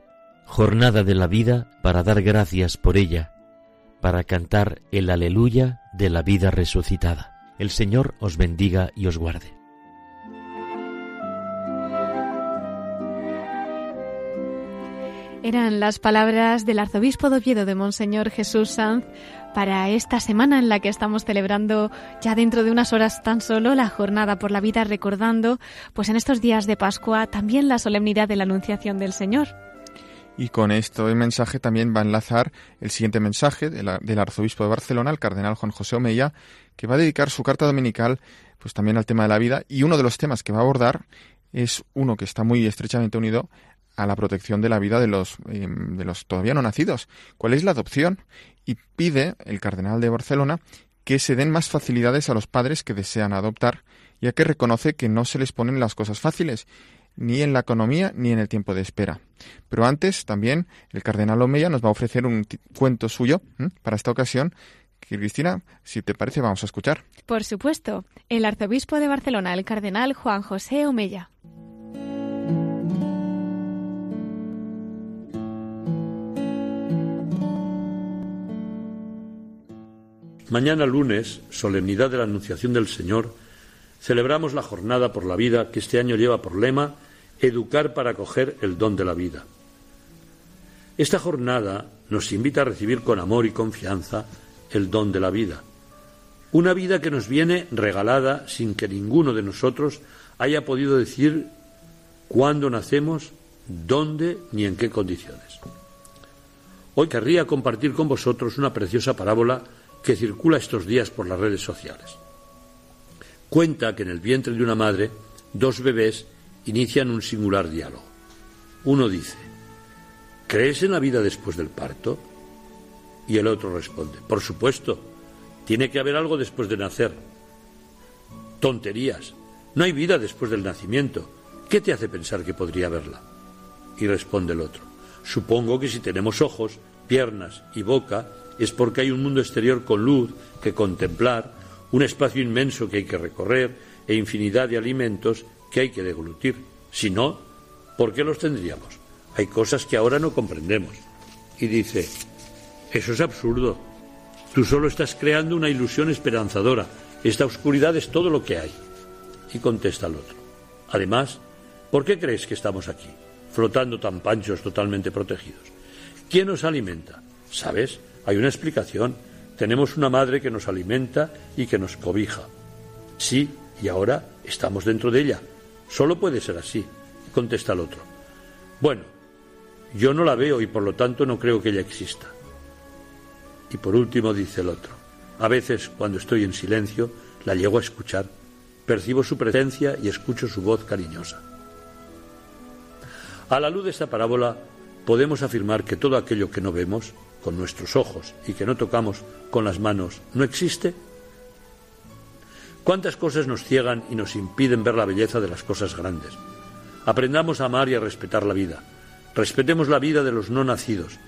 Jornada de la vida para dar gracias por ella, para cantar el aleluya de la vida resucitada. El Señor os bendiga y os guarde. Eran las palabras del arzobispo de Oviedo de Monseñor Jesús Sanz para esta semana en la que estamos celebrando ya dentro de unas horas tan solo la jornada por la vida recordando pues en estos días de Pascua también la solemnidad de la Anunciación del Señor. Y con esto el mensaje también va a enlazar el siguiente mensaje del arzobispo de Barcelona, el cardenal Juan José Omeya, que va a dedicar su carta dominical pues también al tema de la vida y uno de los temas que va a abordar es uno que está muy estrechamente unido a la protección de la vida de los, eh, de los todavía no nacidos. ¿Cuál es la adopción? Y pide el cardenal de Barcelona que se den más facilidades a los padres que desean adoptar, ya que reconoce que no se les ponen las cosas fáciles, ni en la economía ni en el tiempo de espera. Pero antes, también, el cardenal Omeya nos va a ofrecer un cuento suyo para esta ocasión, Cristina, si te parece, vamos a escuchar. Por supuesto, el arzobispo de Barcelona, el cardenal Juan José Omeya. Mañana lunes, solemnidad de la Anunciación del Señor, celebramos la jornada por la vida que este año lleva por lema Educar para acoger el don de la vida. Esta jornada nos invita a recibir con amor y confianza el don de la vida. Una vida que nos viene regalada sin que ninguno de nosotros haya podido decir cuándo nacemos, dónde ni en qué condiciones. Hoy querría compartir con vosotros una preciosa parábola que circula estos días por las redes sociales. Cuenta que en el vientre de una madre dos bebés inician un singular diálogo. Uno dice, ¿crees en la vida después del parto? Y el otro responde, por supuesto, tiene que haber algo después de nacer. Tonterías, no hay vida después del nacimiento. ¿Qué te hace pensar que podría haberla? Y responde el otro, supongo que si tenemos ojos, piernas y boca, es porque hay un mundo exterior con luz que contemplar, un espacio inmenso que hay que recorrer e infinidad de alimentos que hay que deglutir. Si no, ¿por qué los tendríamos? Hay cosas que ahora no comprendemos. Y dice, eso es absurdo. Tú solo estás creando una ilusión esperanzadora. Esta oscuridad es todo lo que hay. Y contesta el otro. Además, ¿por qué crees que estamos aquí, flotando tan panchos totalmente protegidos? ¿Quién nos alimenta? ¿Sabes? Hay una explicación. Tenemos una madre que nos alimenta y que nos cobija. Sí, y ahora estamos dentro de ella. Solo puede ser así, contesta el otro. Bueno, yo no la veo y por lo tanto no creo que ella exista. Y por último dice el otro, a veces cuando estoy en silencio la llego a escuchar, percibo su presencia y escucho su voz cariñosa. A la luz de esta parábola podemos afirmar que todo aquello que no vemos con nuestros ojos y que no tocamos con las manos no existe? ¿Cuántas cosas nos ciegan y nos impiden ver la belleza de las cosas grandes? Aprendamos a amar y a respetar la vida. Respetemos la vida de los no nacidos,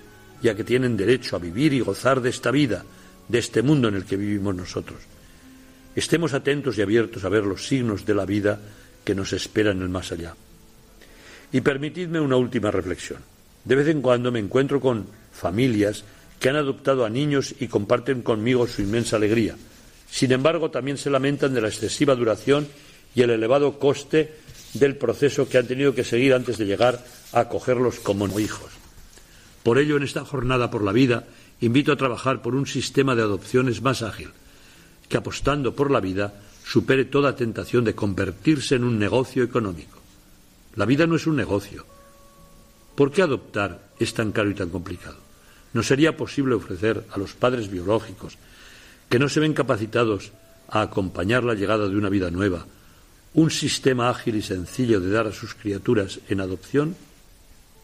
ya que tienen derecho a vivir y gozar de esta vida, de este mundo en el que vivimos nosotros. Estemos atentos y abiertos a ver los signos de la vida que nos espera en el más allá. Y permitidme una última reflexión. De vez en cuando me encuentro con familias que han adoptado a niños y comparten conmigo su inmensa alegría. Sin embargo, también se lamentan de la excesiva duración y el elevado coste del proceso que han tenido que seguir antes de llegar a acogerlos como hijos. Por ello, en esta jornada por la vida, invito a trabajar por un sistema de adopciones más ágil, que apostando por la vida supere toda tentación de convertirse en un negocio económico. La vida no es un negocio, ¿Por qué adoptar es tan caro y tan complicado? ¿No sería posible ofrecer a los padres biológicos, que no se ven capacitados a acompañar la llegada de una vida nueva, un sistema ágil y sencillo de dar a sus criaturas en adopción?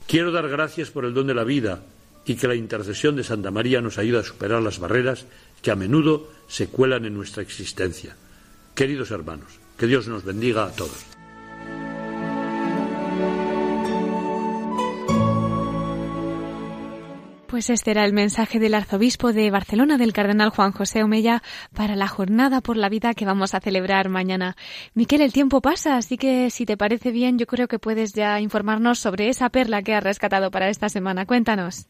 Quiero dar gracias por el don de la vida y que la intercesión de Santa María nos ayude a superar las barreras que a menudo se cuelan en nuestra existencia. Queridos hermanos, que Dios nos bendiga a todos. Pues este era el mensaje del arzobispo de Barcelona, del cardenal Juan José Omeya, para la jornada por la vida que vamos a celebrar mañana. Miquel, el tiempo pasa, así que si te parece bien, yo creo que puedes ya informarnos sobre esa perla que has rescatado para esta semana. Cuéntanos.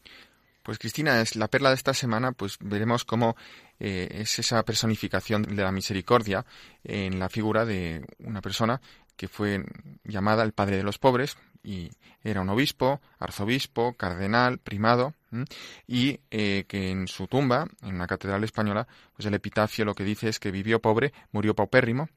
Pues Cristina, es la perla de esta semana, pues veremos cómo eh, es esa personificación de la misericordia en la figura de una persona que fue llamada el Padre de los Pobres, y era un obispo, arzobispo, cardenal, primado, y eh, que en su tumba, en una catedral española, pues el epitafio lo que dice es que vivió pobre, murió paupérrimo,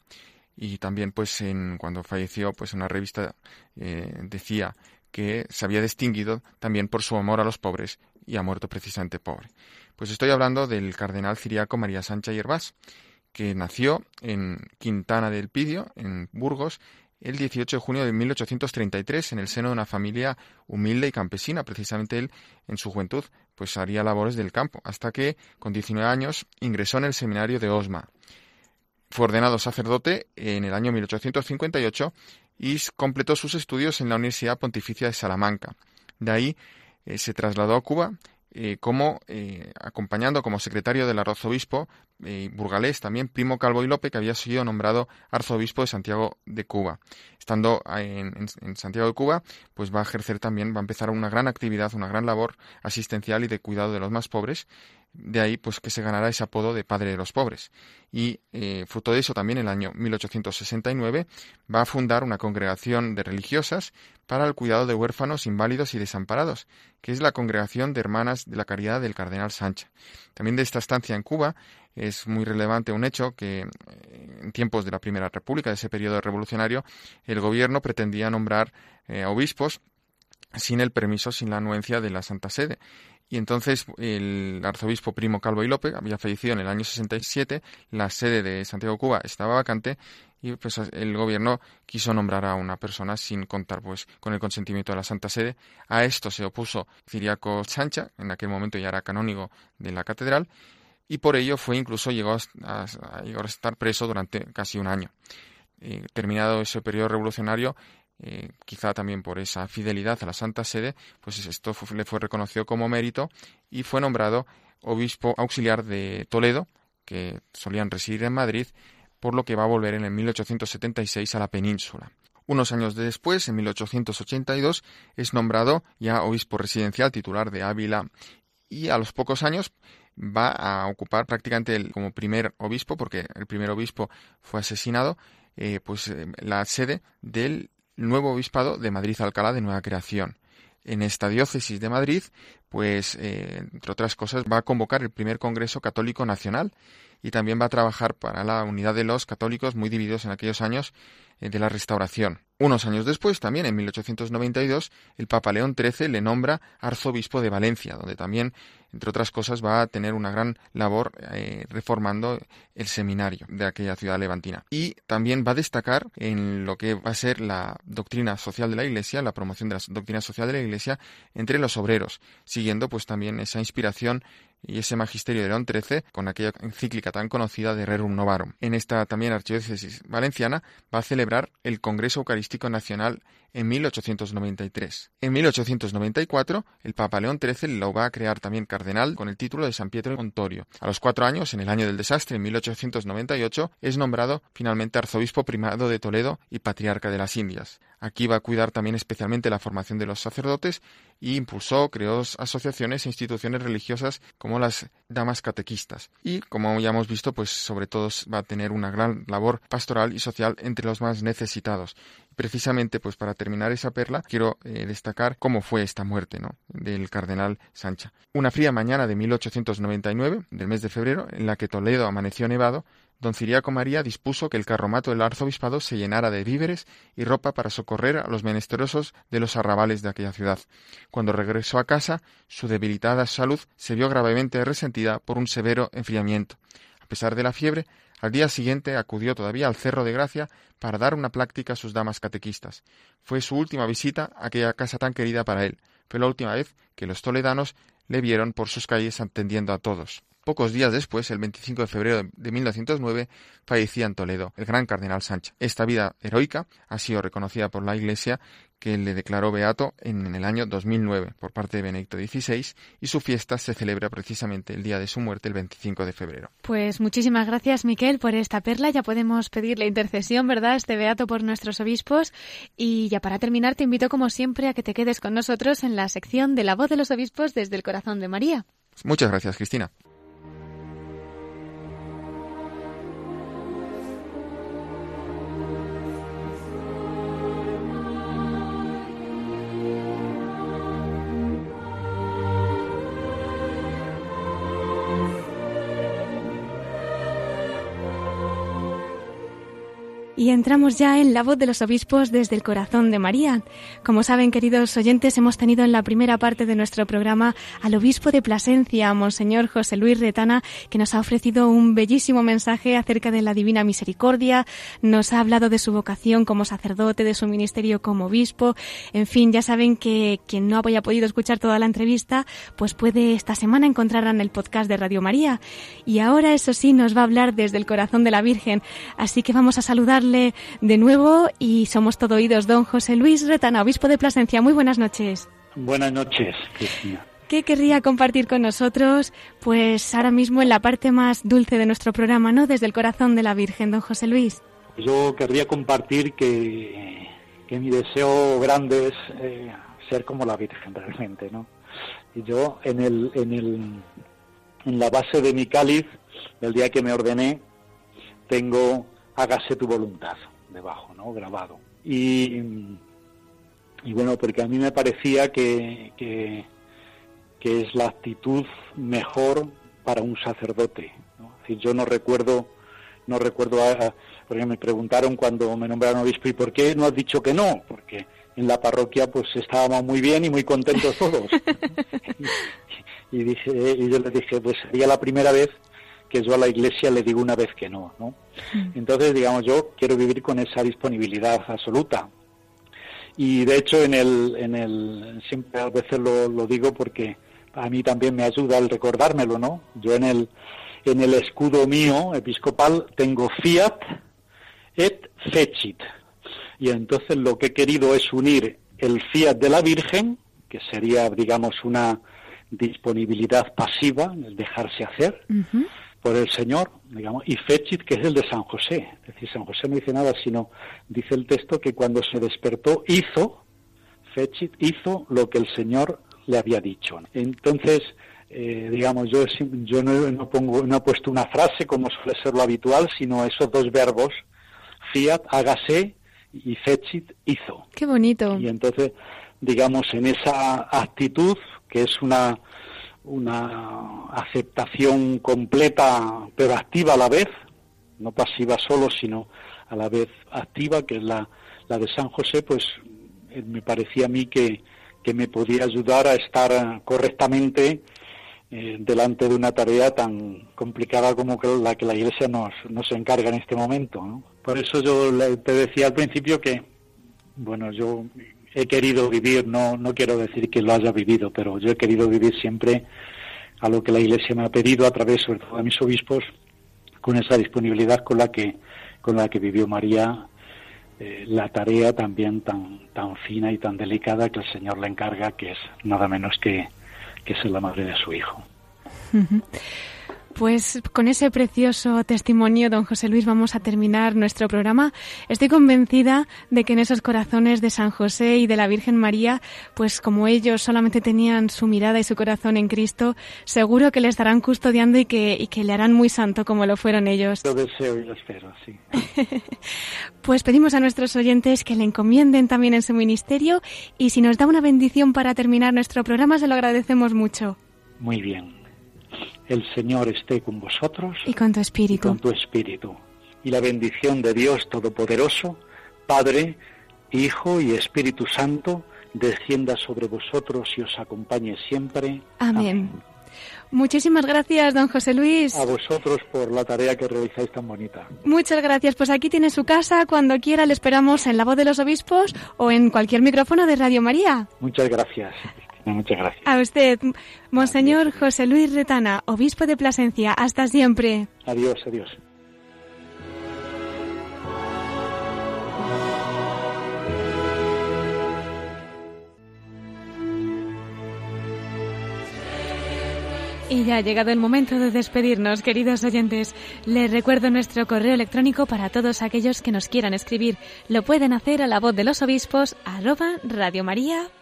y también pues en, cuando falleció, pues una revista eh, decía que se había distinguido también por su amor a los pobres y ha muerto precisamente pobre. Pues estoy hablando del cardenal ciriaco María Sánchez Yerbás, que nació en Quintana del Pidio, en Burgos, el 18 de junio de 1833 en el seno de una familia humilde y campesina. Precisamente él, en su juventud, pues haría labores del campo, hasta que, con 19 años, ingresó en el seminario de Osma. Fue ordenado sacerdote en el año 1858 y completó sus estudios en la Universidad Pontificia de Salamanca. De ahí eh, se trasladó a Cuba eh, como eh, acompañando como secretario del arzobispo eh, burgalés también Primo Calvo y Lope, que había sido nombrado arzobispo de Santiago de Cuba. Estando en, en, Santiago de Cuba, pues va a ejercer también, va a empezar una gran actividad, una gran labor asistencial y de cuidado de los más pobres, de ahí pues que se ganará ese apodo de padre de los pobres. Y eh, fruto de eso también en el año 1869 va a fundar una congregación de religiosas para el cuidado de huérfanos, inválidos y desamparados, que es la Congregación de Hermanas de la Caridad del Cardenal Sánchez. También de esta estancia en Cuba es muy relevante un hecho que eh, en tiempos de la Primera República, de ese periodo revolucionario, el gobierno pretendía nombrar eh, obispos sin el permiso, sin la anuencia de la Santa Sede. Y entonces el arzobispo Primo Calvo y López había fallecido en el año 67, la sede de Santiago Cuba estaba vacante y pues el gobierno quiso nombrar a una persona sin contar pues con el consentimiento de la Santa Sede. A esto se opuso Ciriaco Chancha, en aquel momento ya era canónigo de la catedral, y por ello fue incluso llegó a, estar preso durante casi un año. Eh, terminado ese periodo revolucionario, eh, quizá también por esa fidelidad a la Santa Sede, pues esto le fue reconocido como mérito y fue nombrado obispo auxiliar de Toledo, que solían residir en Madrid, por lo que va a volver en el 1876 a la península. Unos años después, en 1882, es nombrado ya obispo residencial titular de Ávila y a los pocos años va a ocupar prácticamente como primer obispo, porque el primer obispo fue asesinado, eh, pues la sede del nuevo obispado de Madrid-Alcalá de Nueva Creación. En esta diócesis de Madrid, pues, eh, entre otras cosas, va a convocar el primer Congreso Católico Nacional y también va a trabajar para la unidad de los católicos muy divididos en aquellos años eh, de la Restauración. Unos años después, también en 1892, el Papa León XIII le nombra arzobispo de Valencia, donde también entre otras cosas, va a tener una gran labor eh, reformando el seminario de aquella ciudad levantina. Y también va a destacar en lo que va a ser la doctrina social de la Iglesia, la promoción de la doctrina social de la Iglesia entre los obreros, siguiendo pues también esa inspiración y ese magisterio de León XIII con aquella encíclica tan conocida de Rerum Novarum. En esta también archidiócesis valenciana va a celebrar el Congreso Eucarístico Nacional en 1893. En 1894, el Papa León XIII lo va a crear también cardenal con el título de San Pietro Montorio. A los cuatro años, en el año del desastre, en 1898, es nombrado finalmente arzobispo primado de Toledo y patriarca de las Indias. Aquí va a cuidar también especialmente la formación de los sacerdotes y impulsó, creó asociaciones e instituciones religiosas las damas catequistas. Y, como ya hemos visto, pues sobre todo va a tener una gran labor pastoral y social entre los más necesitados. Precisamente, pues para terminar esa perla, quiero eh, destacar cómo fue esta muerte ¿no? del cardenal Sancha. Una fría mañana de 1899, del mes de febrero, en la que Toledo amaneció nevado, don Ciriaco María dispuso que el carromato del arzobispado se llenara de víveres y ropa para socorrer a los menesterosos de los arrabales de aquella ciudad. Cuando regresó a casa, su debilitada salud se vio gravemente resentida por un severo enfriamiento. A pesar de la fiebre, al día siguiente acudió todavía al Cerro de Gracia para dar una plática a sus damas catequistas. Fue su última visita a aquella casa tan querida para él. Fue la última vez que los toledanos le vieron por sus calles atendiendo a todos. Pocos días después, el 25 de febrero de 1909, fallecía en Toledo el gran cardenal Sánchez. Esta vida heroica ha sido reconocida por la Iglesia que le declaró beato en el año 2009 por parte de Benedicto XVI y su fiesta se celebra precisamente el día de su muerte, el 25 de febrero. Pues muchísimas gracias, Miquel, por esta perla. Ya podemos pedir la intercesión, ¿verdad?, este beato por nuestros obispos. Y ya para terminar, te invito, como siempre, a que te quedes con nosotros en la sección de la voz de los obispos desde el corazón de María. Muchas gracias, Cristina. Y entramos ya en la voz de los obispos desde el corazón de María. Como saben, queridos oyentes, hemos tenido en la primera parte de nuestro programa al obispo de Plasencia, Monseñor José Luis Retana, que nos ha ofrecido un bellísimo mensaje acerca de la Divina Misericordia, nos ha hablado de su vocación como sacerdote, de su ministerio como obispo. En fin, ya saben que quien no haya podido escuchar toda la entrevista, pues puede esta semana encontrar en el podcast de Radio María. Y ahora, eso sí, nos va a hablar desde el corazón de la Virgen. Así que vamos a saludarle de nuevo y somos todo oídos. Don José Luis Retana, obispo de Plasencia, muy buenas noches. Buenas noches, Cristina. ¿Qué querría compartir con nosotros? Pues ahora mismo en la parte más dulce de nuestro programa, ¿no? Desde el corazón de la Virgen, don José Luis. Yo querría compartir que, que mi deseo grande es eh, ser como la Virgen realmente, ¿no? Y yo en el, en el, en la base de mi cáliz, el día que me ordené, tengo hágase tu voluntad debajo, ¿no? Grabado. Y, y bueno, porque a mí me parecía que, que, es la actitud mejor para un sacerdote. ¿no? Es decir, yo no recuerdo, no recuerdo, a, porque me preguntaron cuando me nombraron obispo, ¿y por qué no has dicho que no? Porque en la parroquia pues estábamos muy bien y muy contentos todos. y, dije, y yo les dije, pues sería la primera vez que yo a la Iglesia le digo una vez que no, ¿no? Mm. Entonces, digamos, yo quiero vivir con esa disponibilidad absoluta. Y de hecho, en el, en el siempre a veces lo, lo digo porque a mí también me ayuda el recordármelo, ¿no? Yo en el, en el escudo mío episcopal tengo fiat et fecit. Y entonces lo que he querido es unir el fiat de la Virgen, que sería, digamos, una disponibilidad pasiva, el dejarse hacer, por el Señor, digamos, y Fechit, que es el de San José. Es decir, San José no dice nada, sino dice el texto que cuando se despertó hizo, Fechit hizo lo que el Señor le había dicho. Entonces, eh, digamos, yo, yo no, pongo, no he puesto una frase como suele ser lo habitual, sino esos dos verbos, fiat, hágase, y Fechit hizo. Qué bonito. Y entonces, digamos, en esa actitud, que es una una aceptación completa pero activa a la vez, no pasiva solo, sino a la vez activa, que es la, la de San José, pues eh, me parecía a mí que, que me podía ayudar a estar correctamente eh, delante de una tarea tan complicada como la que la Iglesia nos, nos encarga en este momento. Por eso yo te decía al principio que, bueno, yo he querido vivir, no, no quiero decir que lo haya vivido, pero yo he querido vivir siempre a lo que la Iglesia me ha pedido a través, sobre todo de mis obispos, con esa disponibilidad con la que, con la que vivió María eh, la tarea también tan, tan fina y tan delicada que el Señor le encarga, que es nada menos que, que ser la madre de su hijo. Pues con ese precioso testimonio, don José Luis, vamos a terminar nuestro programa. Estoy convencida de que en esos corazones de San José y de la Virgen María, pues como ellos solamente tenían su mirada y su corazón en Cristo, seguro que le estarán custodiando y que, y que le harán muy santo como lo fueron ellos. Lo deseo y lo espero, sí. pues pedimos a nuestros oyentes que le encomienden también en su ministerio y si nos da una bendición para terminar nuestro programa, se lo agradecemos mucho. Muy bien. El Señor esté con vosotros. Y con tu espíritu. Y con tu espíritu. Y la bendición de Dios Todopoderoso, Padre, Hijo y Espíritu Santo, descienda sobre vosotros y os acompañe siempre. Amén. Muchísimas gracias, don José Luis. A vosotros por la tarea que realizáis tan bonita. Muchas gracias. Pues aquí tiene su casa. Cuando quiera le esperamos en La Voz de los Obispos o en cualquier micrófono de Radio María. Muchas gracias. Muchas gracias. A usted, Monseñor José Luis Retana, obispo de Plasencia. Hasta siempre. Adiós, adiós. Y ya ha llegado el momento de despedirnos, queridos oyentes. Les recuerdo nuestro correo electrónico para todos aquellos que nos quieran escribir. Lo pueden hacer a la voz de los obispos arroba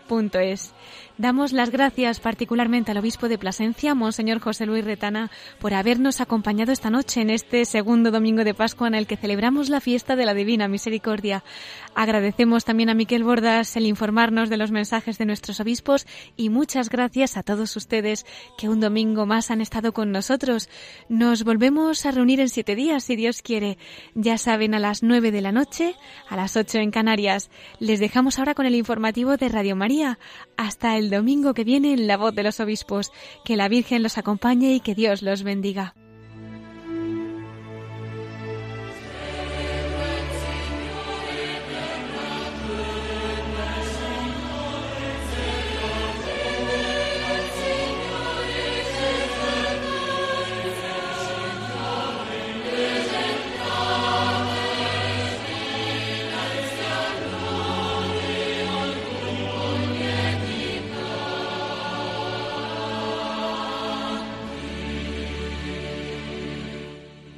radiomaria.es. Damos las gracias particularmente al obispo de Plasencia, Monseñor José Luis Retana, por habernos acompañado esta noche en este segundo domingo de Pascua en el que celebramos la fiesta de la Divina Misericordia. Agradecemos también a Miquel Bordas el informarnos de los mensajes de nuestros obispos y muchas gracias a todos ustedes que un domingo más han estado con nosotros. Nos volvemos a reunir en siete días, si Dios quiere. Ya saben, a las nueve de la noche, a las ocho en Canarias. Les dejamos ahora con el informativo de Radio María. Hasta el domingo que viene en La Voz de los Obispos. Que la Virgen los acompañe y que Dios los bendiga.